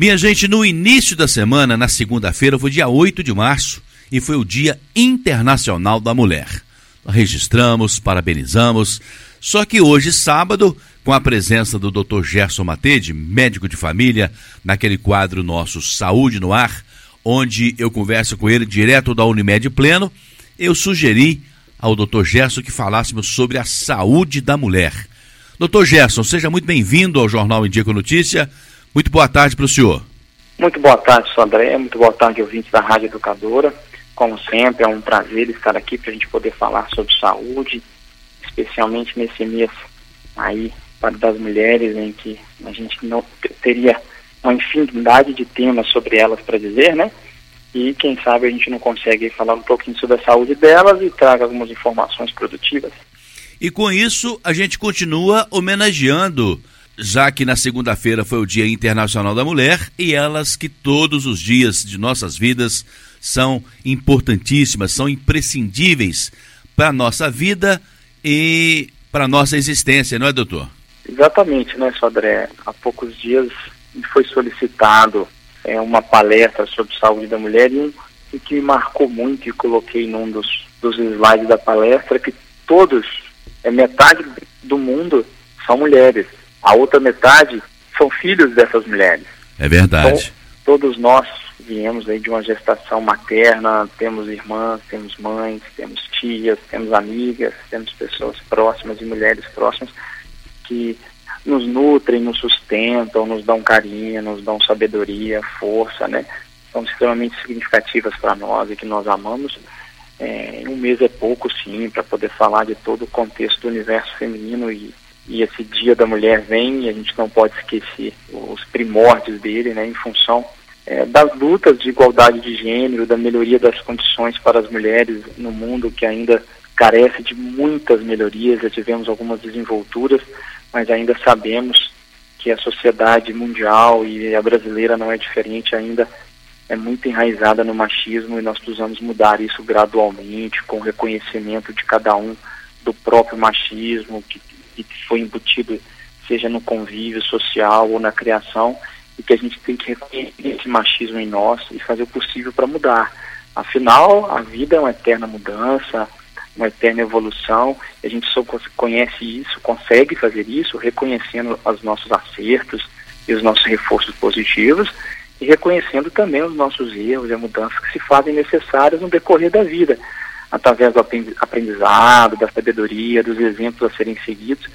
Minha gente, no início da semana, na segunda-feira, foi dia 8 de março e foi o Dia Internacional da Mulher. Registramos, parabenizamos, só que hoje, sábado, com a presença do Dr. Gerson Matede, médico de família, naquele quadro nosso Saúde no Ar, onde eu converso com ele direto da Unimed Pleno, eu sugeri ao Dr. Gerson que falássemos sobre a saúde da mulher. Dr. Gerson, seja muito bem-vindo ao Jornal Indica Notícia. Muito boa tarde para o senhor. Muito boa tarde, sou André. Muito boa tarde, ouvintes da Rádio Educadora. Como sempre, é um prazer estar aqui para a gente poder falar sobre saúde, especialmente nesse mês aí das mulheres, em que a gente não teria uma infinidade de temas sobre elas para dizer, né? E quem sabe a gente não consegue falar um pouquinho sobre a saúde delas e traga algumas informações produtivas. E com isso a gente continua homenageando, já que na segunda-feira foi o Dia Internacional da Mulher e elas que todos os dias de nossas vidas são importantíssimas, são imprescindíveis para a nossa vida e para a nossa existência, não é, doutor? Exatamente, né, Sodré? Há poucos dias foi solicitado é, uma palestra sobre saúde da mulher e, e que me marcou muito e coloquei num dos, dos slides da palestra que todos, é, metade do mundo são mulheres, a outra metade são filhos dessas mulheres. É verdade. Então, todos nós viemos aí de uma gestação materna, temos irmãs, temos mães, temos tias, temos amigas, temos pessoas próximas e mulheres próximas que nos nutrem, nos sustentam, nos dão carinho, nos dão sabedoria, força, né? São extremamente significativas para nós e que nós amamos. É, um mês é pouco, sim, para poder falar de todo o contexto do universo feminino e, e esse Dia da Mulher vem e a gente não pode esquecer os primórdios dele, né? Em função é, das lutas de igualdade de gênero, da melhoria das condições para as mulheres no mundo que ainda carece de muitas melhorias, já tivemos algumas desenvolturas, mas ainda sabemos que a sociedade mundial e a brasileira não é diferente, ainda é muito enraizada no machismo e nós precisamos mudar isso gradualmente, com reconhecimento de cada um do próprio machismo que, que foi embutido, seja no convívio social ou na criação, e que a gente tem que reconhecer esse machismo em nós e fazer o possível para mudar. Afinal, a vida é uma eterna mudança, uma eterna evolução. A gente só conhece isso, consegue fazer isso, reconhecendo os nossos acertos e os nossos reforços positivos e reconhecendo também os nossos erros e as mudanças que se fazem necessárias no decorrer da vida, através do aprendizado, da sabedoria, dos exemplos a serem seguidos.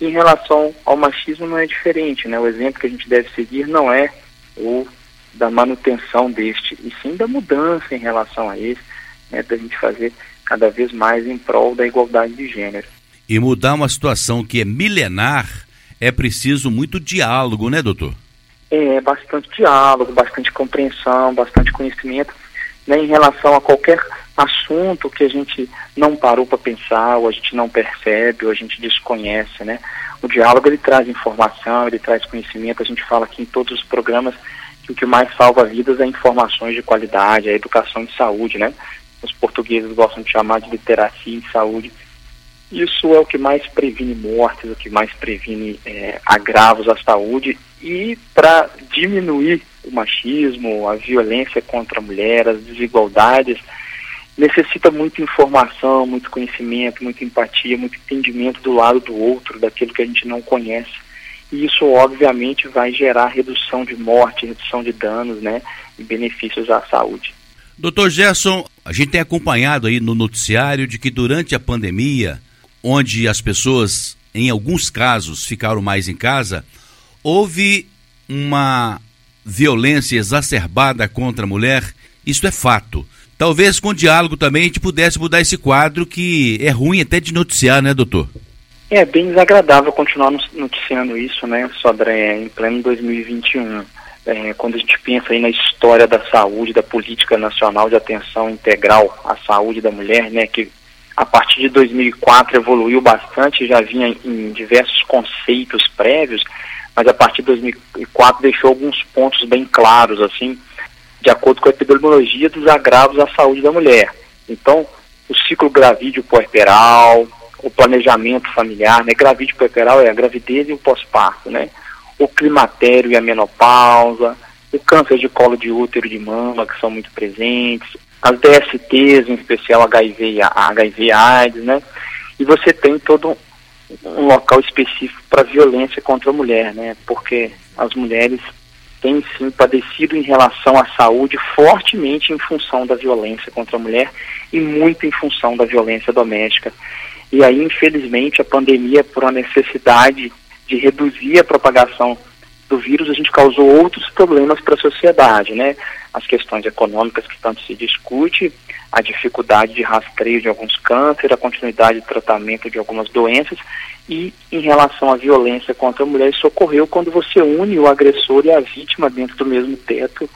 E em relação ao machismo não é diferente, né? O exemplo que a gente deve seguir não é o da manutenção deste, e sim da mudança em relação a esse, né? Da gente fazer cada vez mais em prol da igualdade de gênero. E mudar uma situação que é milenar é preciso muito diálogo, né, doutor? É, bastante diálogo, bastante compreensão, bastante conhecimento né, em relação a qualquer assunto que a gente não parou para pensar, ou a gente não percebe, ou a gente desconhece, né? O diálogo ele traz informação, ele traz conhecimento. A gente fala aqui em todos os programas que o que mais salva vidas é informações de qualidade, a educação de saúde, né? os portugueses gostam de chamar de literacia em saúde. Isso é o que mais previne mortes, o que mais previne é, agravos à saúde e para diminuir o machismo, a violência contra a mulher, as desigualdades, necessita muita informação, muito conhecimento, muita empatia, muito entendimento do lado do outro, daquilo que a gente não conhece. E isso, obviamente, vai gerar redução de morte, redução de danos, né, e benefícios à saúde. Doutor Gerson, a gente tem acompanhado aí no noticiário de que durante a pandemia, onde as pessoas, em alguns casos, ficaram mais em casa, houve uma violência exacerbada contra a mulher. Isso é fato. Talvez com diálogo também a gente pudesse mudar esse quadro que é ruim até de noticiar, né, doutor? É bem desagradável continuar noticiando isso, né, Sodré, em pleno 2021 é, quando a gente pensa aí na história da saúde, da política nacional de atenção integral à saúde da mulher, né, que a partir de 2004 evoluiu bastante, já vinha em diversos conceitos prévios, mas a partir de 2004 deixou alguns pontos bem claros, assim, de acordo com a epidemiologia dos agravos à saúde da mulher. Então, o ciclo gravídeo puerperal, o planejamento familiar, né, gravídeo puerperal é a gravidez e o pós-parto, né, o climatério e a menopausa, o câncer de colo de útero de mama, que são muito presentes, as DSTs, em especial HIV, HIV AIDS, né? E você tem todo um local específico para violência contra a mulher, né? Porque as mulheres têm sim padecido em relação à saúde fortemente em função da violência contra a mulher e muito em função da violência doméstica. E aí, infelizmente, a pandemia, por uma necessidade de reduzir a propagação do vírus, a gente causou outros problemas para a sociedade, né? As questões econômicas que tanto se discute, a dificuldade de rastreio de alguns cânceres, a continuidade de tratamento de algumas doenças e em relação à violência contra a mulher, isso ocorreu quando você une o agressor e a vítima dentro do mesmo teto,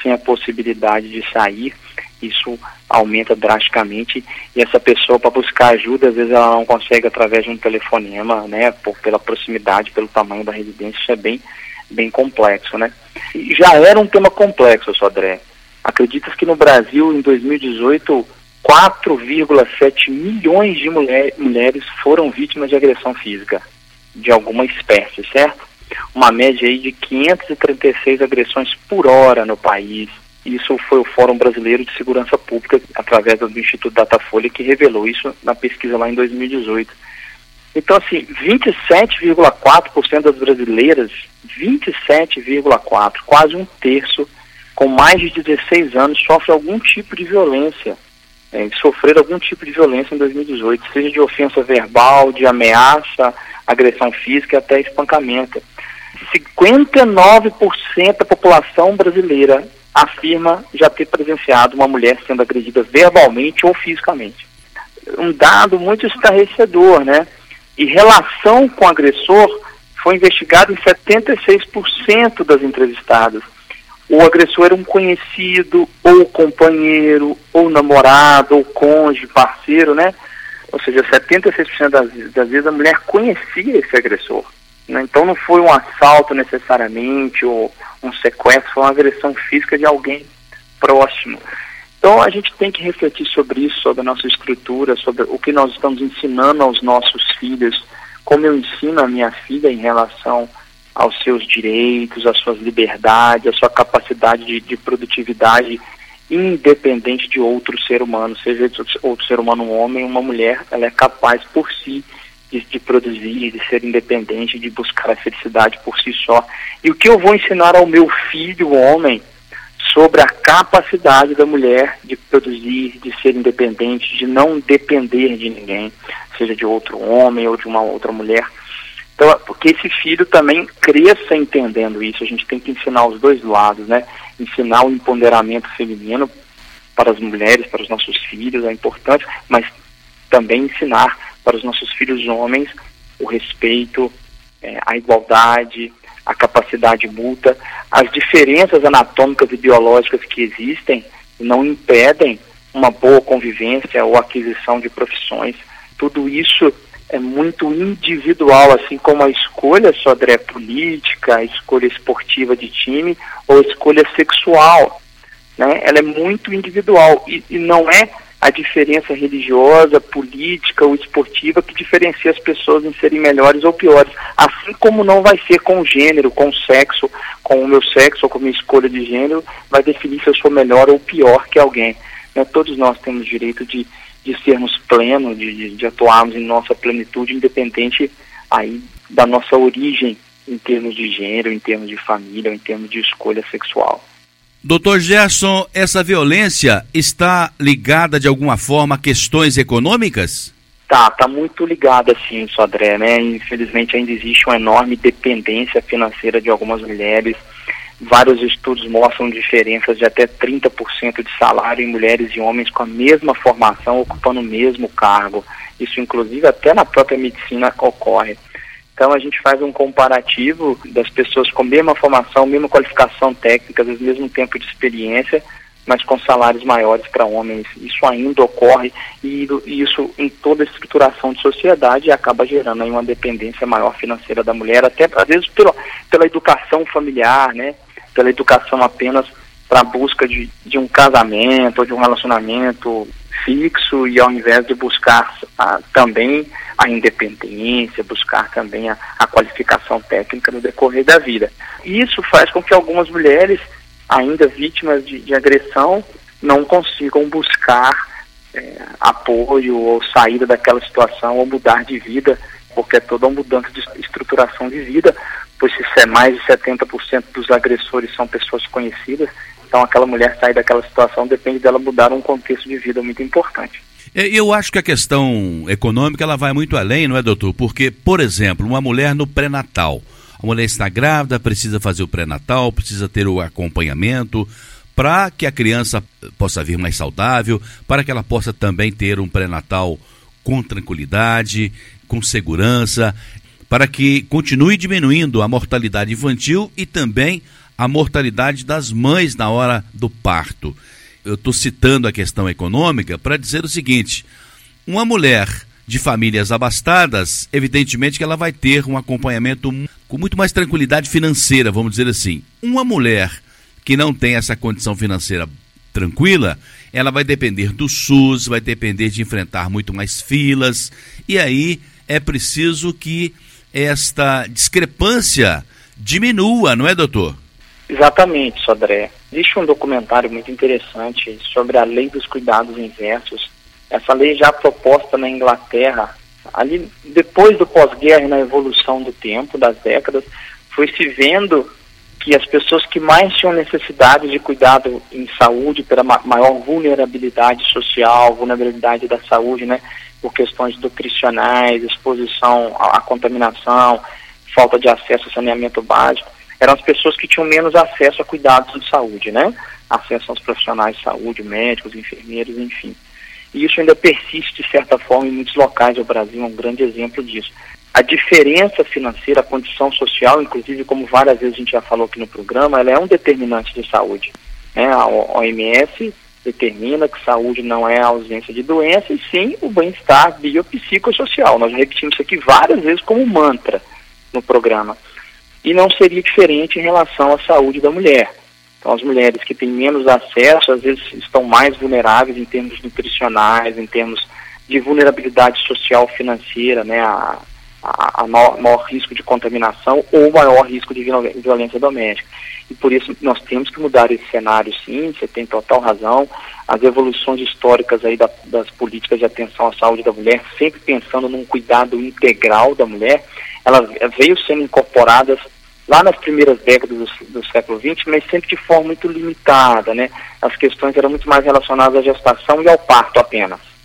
sem a possibilidade de sair. Isso aumenta drasticamente e essa pessoa para buscar ajuda, às vezes ela não consegue através de um telefonema, né, por, pela proximidade, pelo tamanho da residência, isso é bem, bem complexo, né. E já era um tema complexo, Sodré. Acredita que no Brasil, em 2018, 4,7 milhões de mulher, mulheres foram vítimas de agressão física de alguma espécie, certo? Uma média aí de 536 agressões por hora no país. Isso foi o Fórum Brasileiro de Segurança Pública, através do Instituto Datafolha, que revelou isso na pesquisa lá em 2018. Então, assim, 27,4% das brasileiras, 27,4%, quase um terço, com mais de 16 anos sofre algum tipo de violência, é, sofrer algum tipo de violência em 2018, seja de ofensa verbal, de ameaça, agressão física e até espancamento. 59% da população brasileira afirma já ter presenciado uma mulher sendo agredida verbalmente ou fisicamente. Um dado muito estarrecedor, né? E relação com o agressor foi investigado em 76% das entrevistadas o agressor era um conhecido, ou companheiro, ou namorado, ou cônjuge, parceiro, né? Ou seja, 76% das, das vezes a mulher conhecia esse agressor. Né? Então não foi um assalto necessariamente, ou um sequestro, foi uma agressão física de alguém próximo. Então a gente tem que refletir sobre isso, sobre a nossa estrutura, sobre o que nós estamos ensinando aos nossos filhos, como eu ensino a minha filha em relação aos seus direitos, às suas liberdades, à sua capacidade de, de produtividade independente de outro ser humano, seja outro ser humano um homem ou uma mulher, ela é capaz por si de, de, produzir, de ser independente, de buscar a felicidade por si só. E o que eu vou ensinar ao meu filho, homem, sobre a capacidade da mulher de produzir, de ser independente, de não depender de ninguém, seja de outro homem ou de uma outra mulher. Então, porque esse filho também cresça entendendo isso, a gente tem que ensinar os dois lados, né? Ensinar o empoderamento feminino para as mulheres, para os nossos filhos, é importante, mas também ensinar para os nossos filhos homens o respeito, é, a igualdade, a capacidade mútua, as diferenças anatômicas e biológicas que existem não impedem uma boa convivência ou aquisição de profissões. Tudo isso é muito individual, assim como a escolha só é política, a escolha esportiva de time ou a escolha sexual. Né? Ela é muito individual e, e não é a diferença religiosa, política ou esportiva que diferencia as pessoas em serem melhores ou piores. Assim como não vai ser com o gênero, com o sexo, com o meu sexo ou com a minha escolha de gênero, vai definir se eu sou melhor ou pior que alguém. Né? Todos nós temos direito de de sermos plenos, de, de, de atuarmos em nossa plenitude, independente aí da nossa origem em termos de gênero, em termos de família, em termos de escolha sexual. Doutor Gerson, essa violência está ligada de alguma forma a questões econômicas? Tá, tá muito ligada sim, Sodré, né? Infelizmente ainda existe uma enorme dependência financeira de algumas mulheres Vários estudos mostram diferenças de até 30% de salário em mulheres e homens com a mesma formação, ocupando o mesmo cargo. Isso, inclusive, até na própria medicina ocorre. Então, a gente faz um comparativo das pessoas com a mesma formação, mesma qualificação técnica, vezes mesmo tempo de experiência, mas com salários maiores para homens. Isso ainda ocorre e isso em toda a estruturação de sociedade acaba gerando aí uma dependência maior financeira da mulher, até às vezes pela, pela educação familiar, né? Pela educação apenas para a busca de, de um casamento ou de um relacionamento fixo e ao invés de buscar a, também a independência, buscar também a, a qualificação técnica no decorrer da vida. Isso faz com que algumas mulheres ainda vítimas de, de agressão, não consigam buscar é, apoio ou saída daquela situação ou mudar de vida, porque é toda uma mudança de estruturação de vida, pois se é mais de 70% dos agressores são pessoas conhecidas, então aquela mulher sair daquela situação depende dela mudar um contexto de vida muito importante. Eu acho que a questão econômica ela vai muito além, não é, doutor? Porque, por exemplo, uma mulher no pré-natal, a mulher está grávida, precisa fazer o pré-natal, precisa ter o acompanhamento, para que a criança possa vir mais saudável, para que ela possa também ter um pré-natal com tranquilidade, com segurança, para que continue diminuindo a mortalidade infantil e também a mortalidade das mães na hora do parto. Eu estou citando a questão econômica para dizer o seguinte: uma mulher de famílias abastadas, evidentemente que ela vai ter um acompanhamento com muito mais tranquilidade financeira, vamos dizer assim. Uma mulher que não tem essa condição financeira tranquila, ela vai depender do SUS, vai depender de enfrentar muito mais filas, e aí é preciso que esta discrepância diminua, não é, doutor? Exatamente, Sodré. Existe um documentário muito interessante sobre a lei dos cuidados inversos. Essa lei já proposta na Inglaterra, ali depois do pós-guerra na evolução do tempo, das décadas, foi se vendo que as pessoas que mais tinham necessidade de cuidado em saúde, pela maior vulnerabilidade social, vulnerabilidade da saúde, né, por questões nutricionais, exposição à, à contaminação, falta de acesso ao saneamento básico, eram as pessoas que tinham menos acesso a cuidados de saúde, né? Acesso aos profissionais de saúde, médicos, enfermeiros, enfim. E isso ainda persiste, de certa forma, em muitos locais do Brasil, é um grande exemplo disso a diferença financeira, a condição social, inclusive como várias vezes a gente já falou aqui no programa, ela é um determinante de saúde. Né? A OMS determina que saúde não é a ausência de doença, e sim o bem-estar biopsicossocial. Nós repetimos isso aqui várias vezes como mantra no programa. E não seria diferente em relação à saúde da mulher. Então, as mulheres que têm menos acesso, às vezes estão mais vulneráveis em termos nutricionais, em termos de vulnerabilidade social financeira, né? A, a, maior, maior, risco de contaminação ou maior risco de violência doméstica. E por isso nós temos que mudar esse cenário sim, você tem total razão. As evoluções históricas aí da, das políticas de atenção à saúde da mulher, sempre pensando num cuidado integral da mulher, elas veio sendo incorporadas lá nas primeiras décadas do, do, século XX, mas sempre de forma muito limitada, né? As questões eram muito mais relacionadas à gestação e ao parto apenas.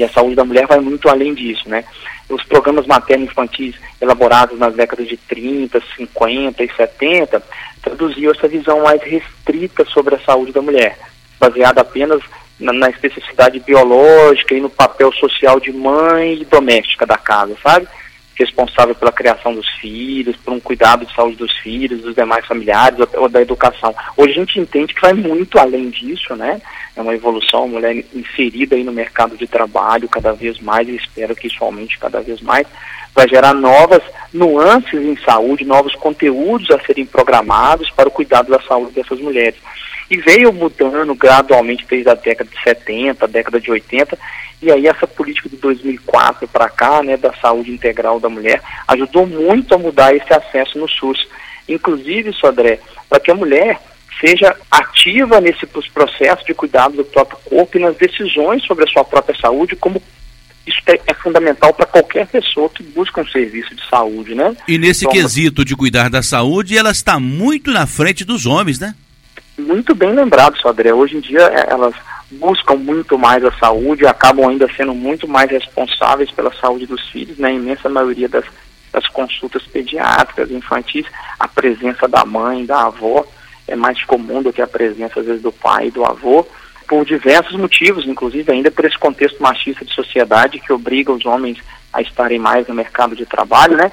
E a saúde da mulher vai muito além disso, né? os programas materno-infantis elaborados nas décadas de 30, 50 e 70 traduziam essa visão mais restrita sobre a saúde da mulher, baseada apenas na, na especificidade biológica e no papel social de mãe e doméstica da casa, sabe? Responsável pela criação dos filhos, por um cuidado de saúde dos filhos, dos demais familiares ou, da educação. Hoje a gente entende que vai muito além disso, né? É uma evolução, a mulher inserida aí no mercado de trabalho cada vez mais, e espero que isso aumente cada vez mais, vai gerar novas nuances em saúde, novos conteúdos a serem programados para o cuidado da saúde dessas mulheres. E veio mudando gradualmente desde a década de 70, a década de 80, e aí essa política de 2004 para cá, né, da saúde integral da mulher, ajudou muito a mudar esse acesso no SUS. Inclusive, Sodré, para que a mulher seja ativa nesse processo de cuidado do próprio corpo e nas decisões sobre a sua própria saúde, como isso é, é fundamental para qualquer pessoa que busca um serviço de saúde, né? E nesse então, quesito de cuidar da saúde, ela está muito na frente dos homens, né? Muito bem lembrado, Sodré. Hoje em dia é, elas buscam muito mais a saúde, acabam ainda sendo muito mais responsáveis pela saúde dos filhos, na né? imensa maioria das, das consultas pediátricas, infantis, a presença da mãe, da avó é mais comum do que a presença, às vezes, do pai e do avô, por diversos motivos, inclusive ainda por esse contexto machista de sociedade que obriga os homens a estarem mais no mercado de trabalho, né?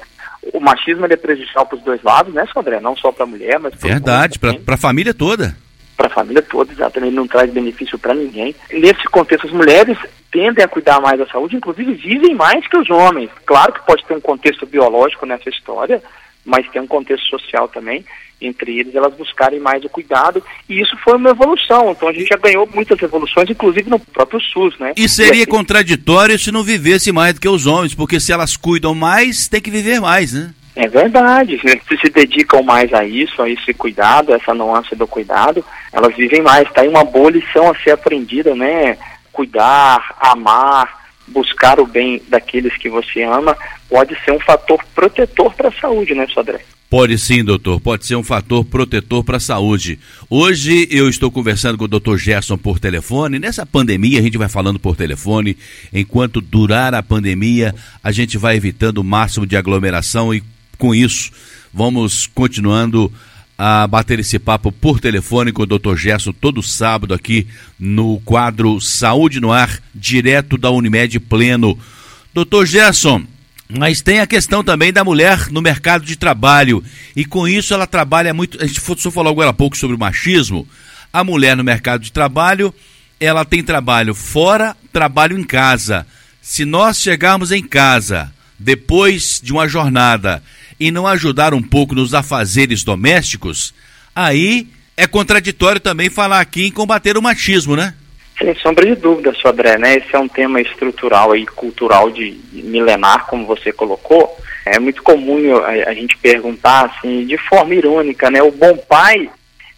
O machismo é prejudicial para os dois lados, né, Sandré? Não só para a mulher, mas para Verdade, para a família toda para a família toda, exatamente, não traz benefício para ninguém. Nesse contexto, as mulheres tendem a cuidar mais da saúde, inclusive vivem mais que os homens. Claro que pode ter um contexto biológico nessa história, mas tem um contexto social também, entre eles elas buscarem mais o cuidado, e isso foi uma evolução, então a gente já ganhou muitas evoluções, inclusive no próprio SUS, né? E seria e assim, contraditório se não vivesse mais do que os homens, porque se elas cuidam mais, tem que viver mais, né? É verdade. Se se dedicam mais a isso, a esse cuidado, essa nuance do cuidado, elas vivem mais. Está aí uma boa lição a ser aprendida, né? Cuidar, amar, buscar o bem daqueles que você ama, pode ser um fator protetor para a saúde, né, Sodré? Pode sim, doutor. Pode ser um fator protetor para a saúde. Hoje eu estou conversando com o doutor Gerson por telefone. Nessa pandemia, a gente vai falando por telefone. Enquanto durar a pandemia, a gente vai evitando o máximo de aglomeração e, com isso, vamos continuando a bater esse papo por telefone com o doutor Gerson todo sábado aqui no quadro Saúde no Ar, direto da Unimed Pleno. Doutor Gerson, mas tem a questão também da mulher no mercado de trabalho. E com isso ela trabalha muito. A gente só falou agora há pouco sobre o machismo. A mulher no mercado de trabalho, ela tem trabalho fora, trabalho em casa. Se nós chegarmos em casa depois de uma jornada e não ajudar um pouco nos afazeres domésticos, aí é contraditório também falar aqui em combater o machismo, né? Sem sombra de dúvida, Sodré, né? Esse é um tema estrutural e cultural de milenar, como você colocou. É muito comum a, a, gente perguntar assim, de forma irônica, né? O bom pai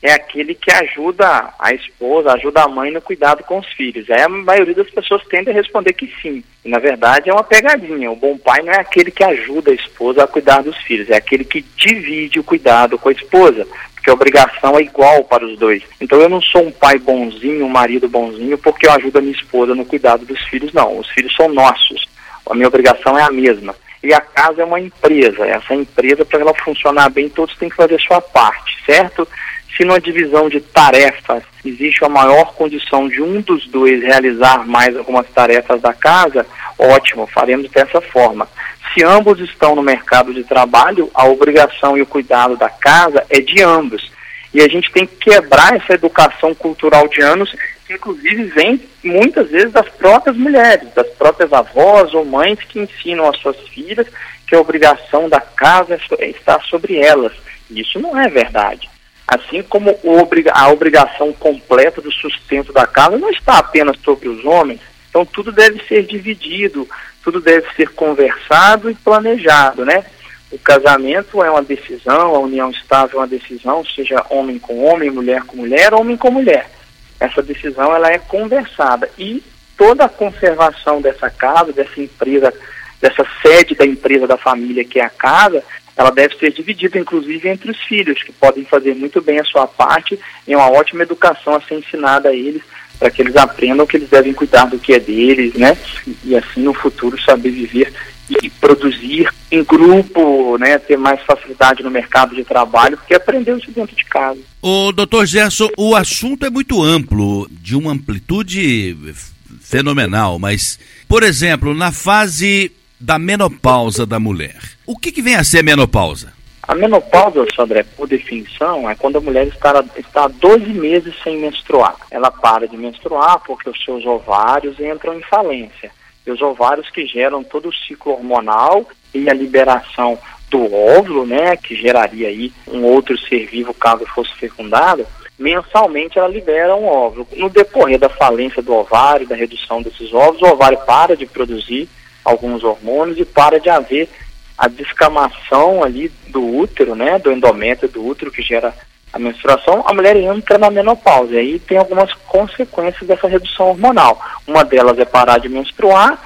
é aquele que ajuda a esposa, ajuda a mãe no cuidado com os filhos. Aí a maioria das pessoas tende a responder que sim. E na verdade é uma pegadinha. O bom pai não é aquele que ajuda a esposa a cuidar dos filhos, é aquele que divide o cuidado com a esposa porque a obrigação é igual para os dois. Então eu não sou um pai bonzinho, um marido bonzinho, porque eu ajudo a minha esposa no cuidado dos filhos, não. Os filhos são nossos. A minha obrigação é a mesma. E a casa é uma empresa. Essa empresa, para ela funcionar bem, todos têm que fazer a sua parte, certo? Se numa divisão de tarefas existe a maior condição de um dos dois realizar mais algumas tarefas da casa, ótimo, faremos dessa forma. Se ambos estão no mercado de trabalho, a obrigação e o cuidado da casa é de ambos. E a gente tem que quebrar essa educação cultural de anos, que inclusive vem muitas vezes das próprias mulheres, das próprias avós ou mães que ensinam às suas filhas que a obrigação da casa está sobre elas. Isso não é verdade. Assim como a obrigação completa do sustento da casa não está apenas sobre os homens, então tudo deve ser dividido, tudo deve ser conversado e planejado, né? O casamento é uma decisão, a união estável é uma decisão, seja homem com homem, mulher com mulher, homem com mulher. Essa decisão ela é conversada e toda a conservação dessa casa, dessa empresa, dessa sede da empresa da família que é a casa, ela deve ser dividida inclusive entre os filhos, que podem fazer muito bem a sua parte e uma ótima educação a ser ensinada a eles para que eles aprendam que eles devem cuidar do que é deles, né? E assim no futuro saber viver e produzir em grupo, né, ter mais facilidade no mercado de trabalho, porque aprendeu isso dentro de casa. O doutor Gerson, o assunto é muito amplo, de uma amplitude fenomenal, mas, por exemplo, na fase da menopausa da mulher, o que, que vem a ser menopausa? A menopausa, Sandré, por definição, é quando a mulher está, está 12 meses sem menstruar. Ela para de menstruar porque os seus ovários entram em falência. E os ovários que geram todo o ciclo hormonal e a liberação do óvulo, né, que geraria aí um outro ser vivo caso fosse fecundado, mensalmente ela libera um óvulo. No decorrer da falência do ovário, da redução desses óvulos, o ovário para de produzir alguns hormônios e para de haver a descamação ali do útero, né, do endométrio do útero que gera a menstruação, a mulher entra na menopausa. E aí tem algumas consequências dessa redução hormonal. Uma delas é parar de menstruar,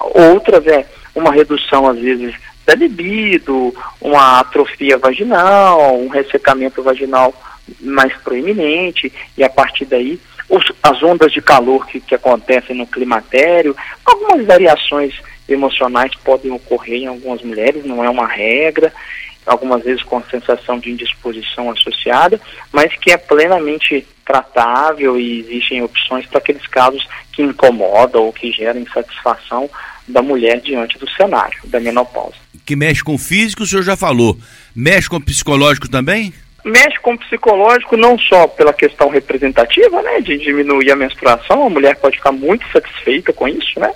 outras é uma redução, às vezes, da libido, uma atrofia vaginal, um ressecamento vaginal mais proeminente, e a partir daí os, as ondas de calor que, que acontecem no climatério, algumas variações emocionais podem ocorrer em algumas mulheres, não é uma regra, algumas vezes com sensação de indisposição associada, mas que é plenamente tratável e existem opções para aqueles casos que incomodam ou que geram insatisfação da mulher diante do cenário da menopausa. Que mexe com o físico, o senhor já falou. Mexe com o psicológico também? Mexe com o psicológico não só pela questão representativa, né, de diminuir a menstruação, a mulher pode ficar muito satisfeita com isso, né?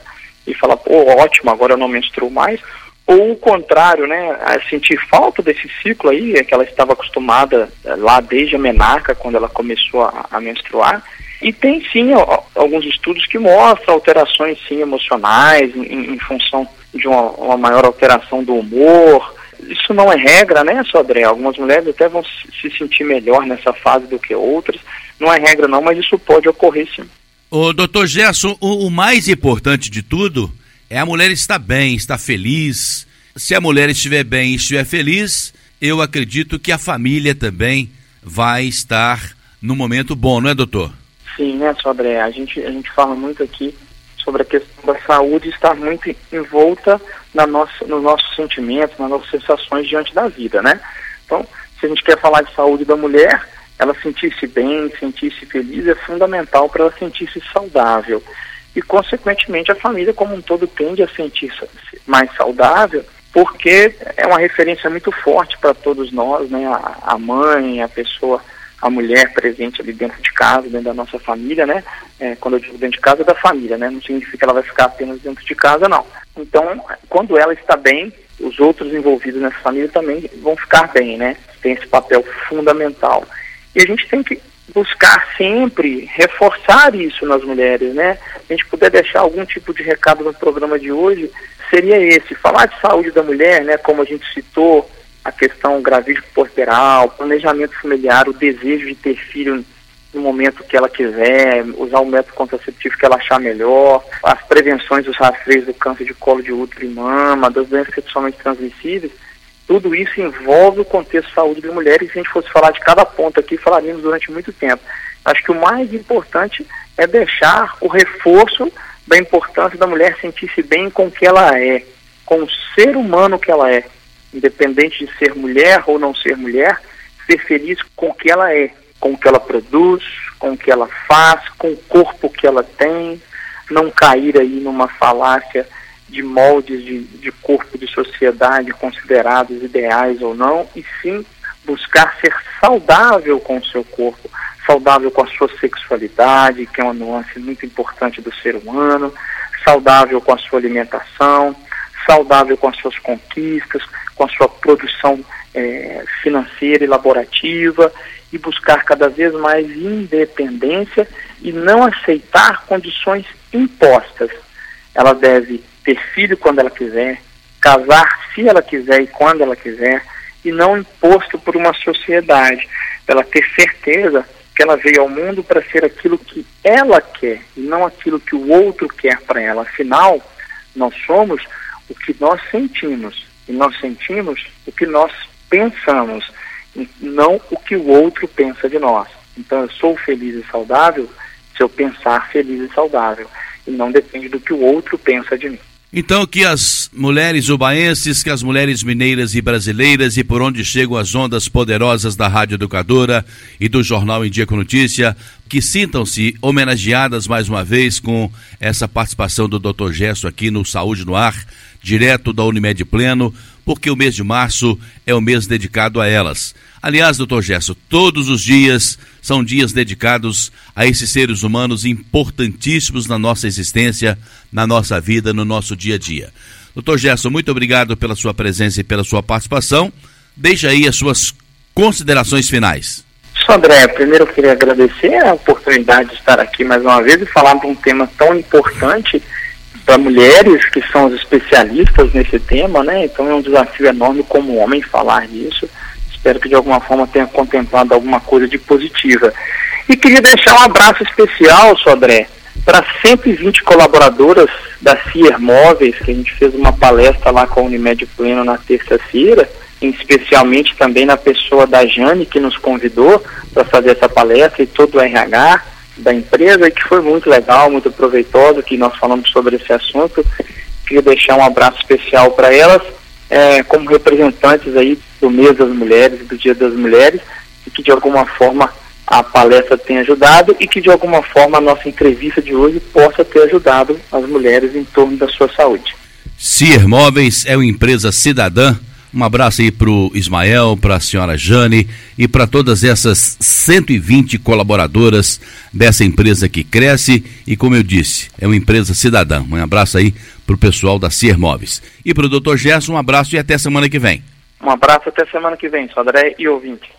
E falar, pô, ótimo, agora eu não menstruo mais, ou o contrário, né, a sentir falta desse ciclo aí, é que ela estava acostumada eh, lá desde a menarca, quando ela começou a, a menstruar, e tem sim ó, alguns estudos que mostram alterações sim emocionais em, em função de uma, uma, maior alteração do humor, isso não é regra, né, Sodré? Algumas mulheres até vão se sentir melhor nessa fase do que outras. Não é regra não, mas isso pode ocorrer sim. O doutor Gerson, o, o mais importante de tudo é a mulher estar bem, estar feliz. Se a mulher estiver bem e estiver feliz, eu acredito que a família também vai estar no momento bom, não é, doutor? Sim, né, Sodré? A gente, a gente fala muito aqui sobre a questão da saúde estar muito envolta na nossa, nos nossos sentimentos, nas nossas sensações diante da vida, né? Então, se a gente quer falar de saúde da mulher, ela sentir-se bem, sentir-se feliz é fundamental para ela sentir-se saudável. E, consequentemente, a família como um todo tende a sentir-se mais saudável, porque é uma referência muito forte para todos nós, né? A, a mãe, a pessoa a mulher presente ali dentro de casa, dentro da nossa família, né? É, quando eu digo dentro de casa, é da família, né? Não significa que ela vai ficar apenas dentro de casa, não. Então, quando ela está bem, os outros envolvidos nessa família também vão ficar bem, né? Tem esse papel fundamental. E a gente tem que buscar sempre reforçar isso nas mulheres, né? A gente puder deixar algum tipo de recado no programa de hoje, seria esse, falar de saúde da mulher, né? Como a gente citou, a questão gravídico porteral, planejamento familiar, o desejo de ter filho no momento que ela quiser, usar o método contraceptivo que ela achar melhor, as prevenções dos rastreios do câncer de colo de útero e mama, das doenças sexualmente transmissíveis, tudo isso envolve o contexto de saúde da mulher e se a gente fosse falar de cada ponto aqui, falaríamos durante muito tempo. Acho que o mais importante é deixar o reforço da importância da mulher sentir-se bem com o que ela é, com o ser humano que ela é independente de ser mulher ou não ser mulher, ser feliz com o que ela é, com o que ela produz, com o que ela faz, com o corpo que ela tem, não cair aí numa falácia de moldes de, de corpo de sociedade considerados ideais ou não, e sim buscar ser saudável com o seu corpo, saudável com a sua sexualidade, que é uma nuance muito importante do ser humano, saudável com a sua alimentação, saudável com as suas conquistas, com a sua produção é, financeira e laborativa e buscar cada vez mais independência e não aceitar condições impostas. Ela deve ter filho quando ela quiser, casar se ela quiser e quando ela quiser, e não imposto por uma sociedade. Ela ter certeza que ela veio ao mundo para ser aquilo que ela quer e não aquilo que o outro quer para ela. Afinal, nós somos o que nós sentimos. E nós sentimos o que nós pensamos, não o que o outro pensa de nós. Então eu sou feliz e saudável se eu pensar feliz e saudável. E não depende do que o outro pensa de mim. Então, que as mulheres ubaenses, que as mulheres mineiras e brasileiras e por onde chegam as ondas poderosas da Rádio Educadora e do Jornal em Dia com Notícia, que sintam-se homenageadas mais uma vez com essa participação do Dr. Gesso aqui no Saúde no Ar, direto da Unimed Pleno, porque o mês de março é o mês dedicado a elas. Aliás, doutor Gesso, todos os dias são dias dedicados a esses seres humanos importantíssimos na nossa existência, na nossa vida, no nosso dia a dia. Doutor Gerson, muito obrigado pela sua presença e pela sua participação. Deixa aí as suas considerações finais. Só André, primeiro eu queria agradecer a oportunidade de estar aqui mais uma vez e falar de um tema tão importante para mulheres que são os especialistas nesse tema, né? Então é um desafio enorme como homem falar disso. Espero que de alguma forma tenha contemplado alguma coisa de positiva. E queria deixar um abraço especial, Sodré, para 120 colaboradoras da CIER Móveis, que a gente fez uma palestra lá com a Unimed Pleno na terça-feira, especialmente também na pessoa da Jane, que nos convidou para fazer essa palestra, e todo o RH da empresa, que foi muito legal, muito proveitoso, que nós falamos sobre esse assunto. Queria deixar um abraço especial para elas, é, como representantes aí do mês das mulheres, do dia das mulheres, e que de alguma forma a palestra tenha ajudado e que de alguma forma a nossa entrevista de hoje possa ter ajudado as mulheres em torno da sua saúde. Cier Móveis é uma empresa cidadã. Um abraço aí para o Ismael, para a senhora Jane e para todas essas 120 colaboradoras dessa empresa que cresce e, como eu disse, é uma empresa cidadã. Um abraço aí para o pessoal da Cier Móveis. E para o doutor Gerson, um abraço e até semana que vem. Um abraço até semana que vem, Sodré e ouvinte.